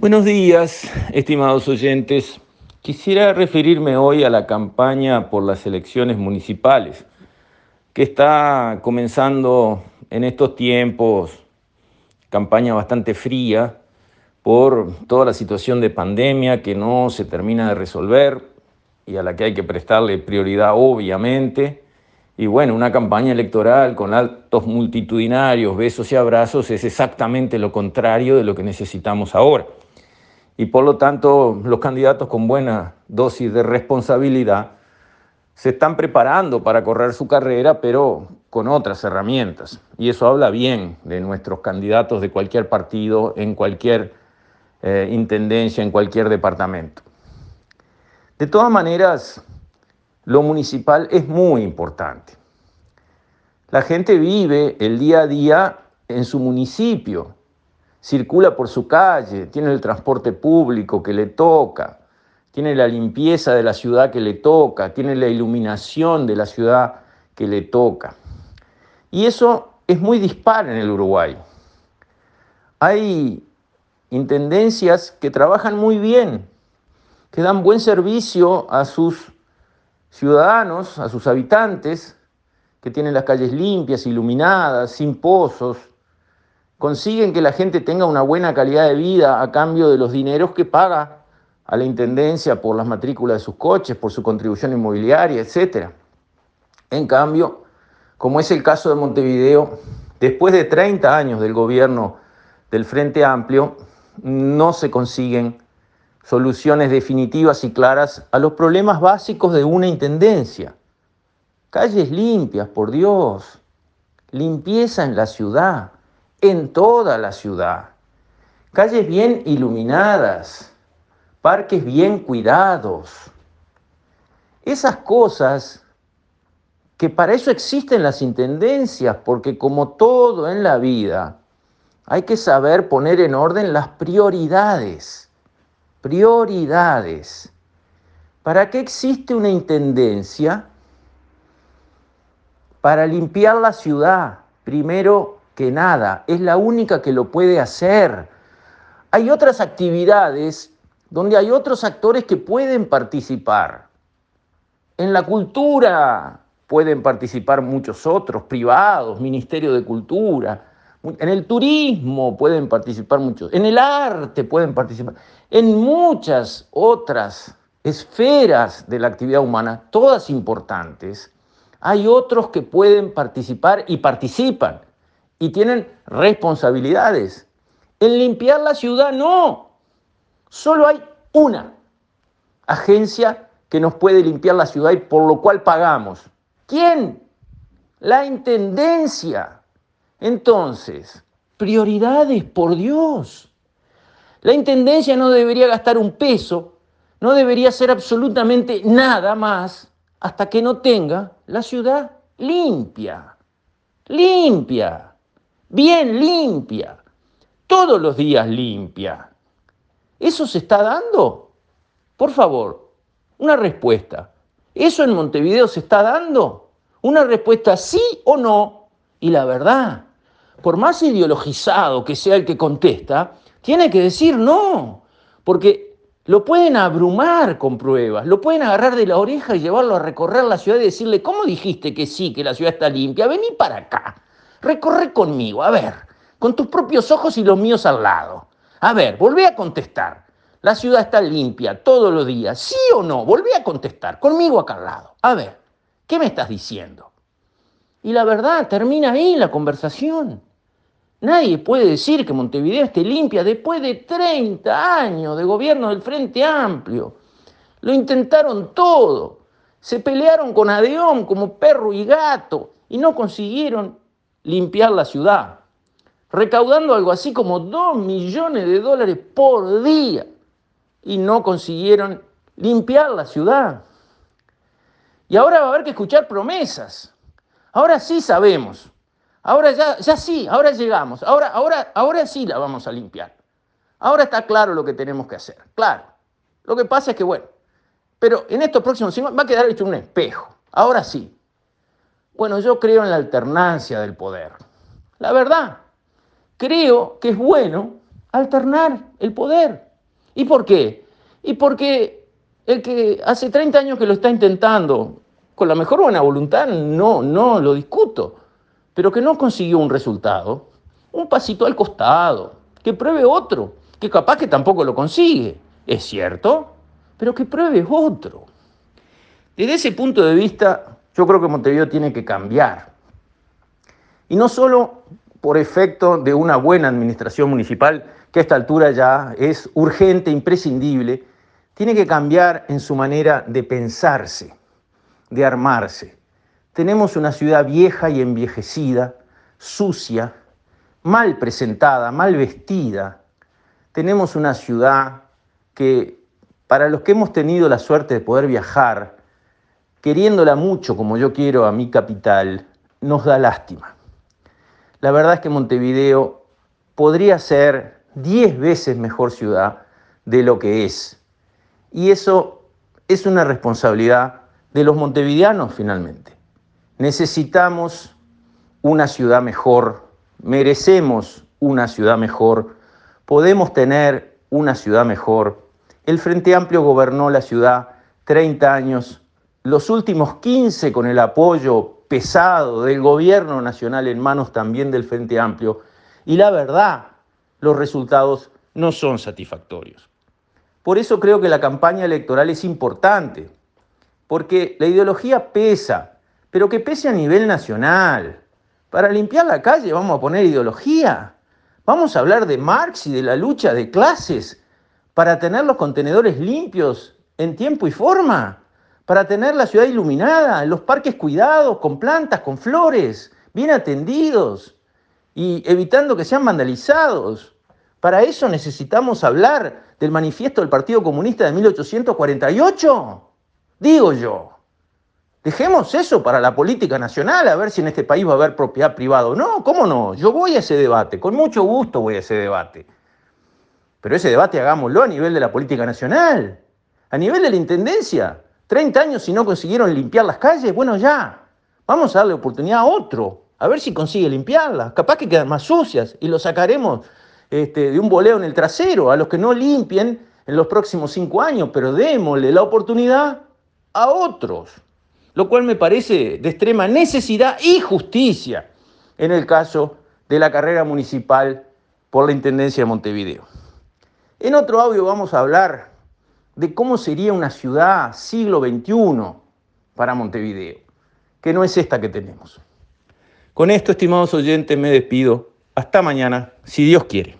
Buenos días, estimados oyentes. Quisiera referirme hoy a la campaña por las elecciones municipales, que está comenzando en estos tiempos, campaña bastante fría por toda la situación de pandemia que no se termina de resolver y a la que hay que prestarle prioridad obviamente. Y bueno, una campaña electoral con actos multitudinarios, besos y abrazos es exactamente lo contrario de lo que necesitamos ahora y por lo tanto los candidatos con buena dosis de responsabilidad se están preparando para correr su carrera, pero con otras herramientas. Y eso habla bien de nuestros candidatos de cualquier partido, en cualquier eh, intendencia, en cualquier departamento. De todas maneras, lo municipal es muy importante. La gente vive el día a día en su municipio circula por su calle, tiene el transporte público que le toca, tiene la limpieza de la ciudad que le toca, tiene la iluminación de la ciudad que le toca. Y eso es muy dispar en el Uruguay. Hay intendencias que trabajan muy bien, que dan buen servicio a sus ciudadanos, a sus habitantes, que tienen las calles limpias, iluminadas, sin pozos, consiguen que la gente tenga una buena calidad de vida a cambio de los dineros que paga a la Intendencia por las matrículas de sus coches, por su contribución inmobiliaria, etc. En cambio, como es el caso de Montevideo, después de 30 años del gobierno del Frente Amplio, no se consiguen soluciones definitivas y claras a los problemas básicos de una intendencia. Calles limpias, por Dios, limpieza en la ciudad, en toda la ciudad. Calles bien iluminadas, parques bien cuidados. Esas cosas que para eso existen las intendencias, porque como todo en la vida, hay que saber poner en orden las prioridades. Prioridades. ¿Para qué existe una intendencia? Para limpiar la ciudad. Primero que nada, es la única que lo puede hacer. Hay otras actividades donde hay otros actores que pueden participar. En la cultura pueden participar muchos otros, privados, Ministerio de Cultura. En el turismo pueden participar muchos. En el arte pueden participar. En muchas otras esferas de la actividad humana, todas importantes, hay otros que pueden participar y participan y tienen responsabilidades. En limpiar la ciudad no. Solo hay una agencia que nos puede limpiar la ciudad y por lo cual pagamos. ¿Quién? La Intendencia. Entonces, prioridades, por Dios. La Intendencia no debería gastar un peso, no debería hacer absolutamente nada más hasta que no tenga la ciudad limpia. Limpia bien limpia, todos los días limpia. ¿Eso se está dando? Por favor, una respuesta. ¿Eso en Montevideo se está dando? Una respuesta sí o no. Y la verdad, por más ideologizado que sea el que contesta, tiene que decir no, porque lo pueden abrumar con pruebas, lo pueden agarrar de la oreja y llevarlo a recorrer la ciudad y decirle, ¿cómo dijiste que sí, que la ciudad está limpia? Vení para acá. Recorre conmigo, a ver, con tus propios ojos y los míos al lado. A ver, volví a contestar. La ciudad está limpia todos los días, ¿sí o no? Volví a contestar, conmigo acá al lado. A ver, ¿qué me estás diciendo? Y la verdad, termina ahí la conversación. Nadie puede decir que Montevideo esté limpia después de 30 años de gobierno del Frente Amplio. Lo intentaron todo. Se pelearon con Adeón como perro y gato y no consiguieron limpiar la ciudad, recaudando algo así como 2 millones de dólares por día y no consiguieron limpiar la ciudad. Y ahora va a haber que escuchar promesas. Ahora sí sabemos. Ahora ya, ya sí, ahora llegamos. Ahora, ahora, ahora sí la vamos a limpiar. Ahora está claro lo que tenemos que hacer. Claro. Lo que pasa es que, bueno, pero en estos próximos años va a quedar hecho un espejo. Ahora sí. Bueno, yo creo en la alternancia del poder. La verdad, creo que es bueno alternar el poder. ¿Y por qué? Y porque el que hace 30 años que lo está intentando, con la mejor buena voluntad, no, no lo discuto, pero que no consiguió un resultado, un pasito al costado, que pruebe otro, que capaz que tampoco lo consigue, es cierto, pero que pruebe otro. Desde ese punto de vista, yo creo que Montevideo tiene que cambiar. Y no solo por efecto de una buena administración municipal, que a esta altura ya es urgente, imprescindible, tiene que cambiar en su manera de pensarse, de armarse. Tenemos una ciudad vieja y envejecida, sucia, mal presentada, mal vestida. Tenemos una ciudad que, para los que hemos tenido la suerte de poder viajar, queriéndola mucho como yo quiero a mi capital, nos da lástima. La verdad es que Montevideo podría ser diez veces mejor ciudad de lo que es. Y eso es una responsabilidad de los montevideanos finalmente. Necesitamos una ciudad mejor, merecemos una ciudad mejor, podemos tener una ciudad mejor. El Frente Amplio gobernó la ciudad 30 años, los últimos 15 con el apoyo pesado del gobierno nacional en manos también del Frente Amplio y la verdad, los resultados no son satisfactorios. Por eso creo que la campaña electoral es importante, porque la ideología pesa, pero que pese a nivel nacional. Para limpiar la calle vamos a poner ideología. Vamos a hablar de Marx y de la lucha de clases para tener los contenedores limpios en tiempo y forma para tener la ciudad iluminada, los parques cuidados, con plantas, con flores, bien atendidos y evitando que sean vandalizados. Para eso necesitamos hablar del manifiesto del Partido Comunista de 1848. Digo yo, dejemos eso para la política nacional, a ver si en este país va a haber propiedad privada o no. ¿Cómo no? Yo voy a ese debate, con mucho gusto voy a ese debate. Pero ese debate hagámoslo a nivel de la política nacional, a nivel de la Intendencia. 30 años y no consiguieron limpiar las calles, bueno ya, vamos a darle oportunidad a otro, a ver si consigue limpiarlas, capaz que quedan más sucias y lo sacaremos este, de un boleo en el trasero a los que no limpien en los próximos cinco años, pero démosle la oportunidad a otros, lo cual me parece de extrema necesidad y justicia en el caso de la carrera municipal por la Intendencia de Montevideo. En otro audio vamos a hablar de cómo sería una ciudad siglo XXI para Montevideo, que no es esta que tenemos. Con esto, estimados oyentes, me despido. Hasta mañana, si Dios quiere.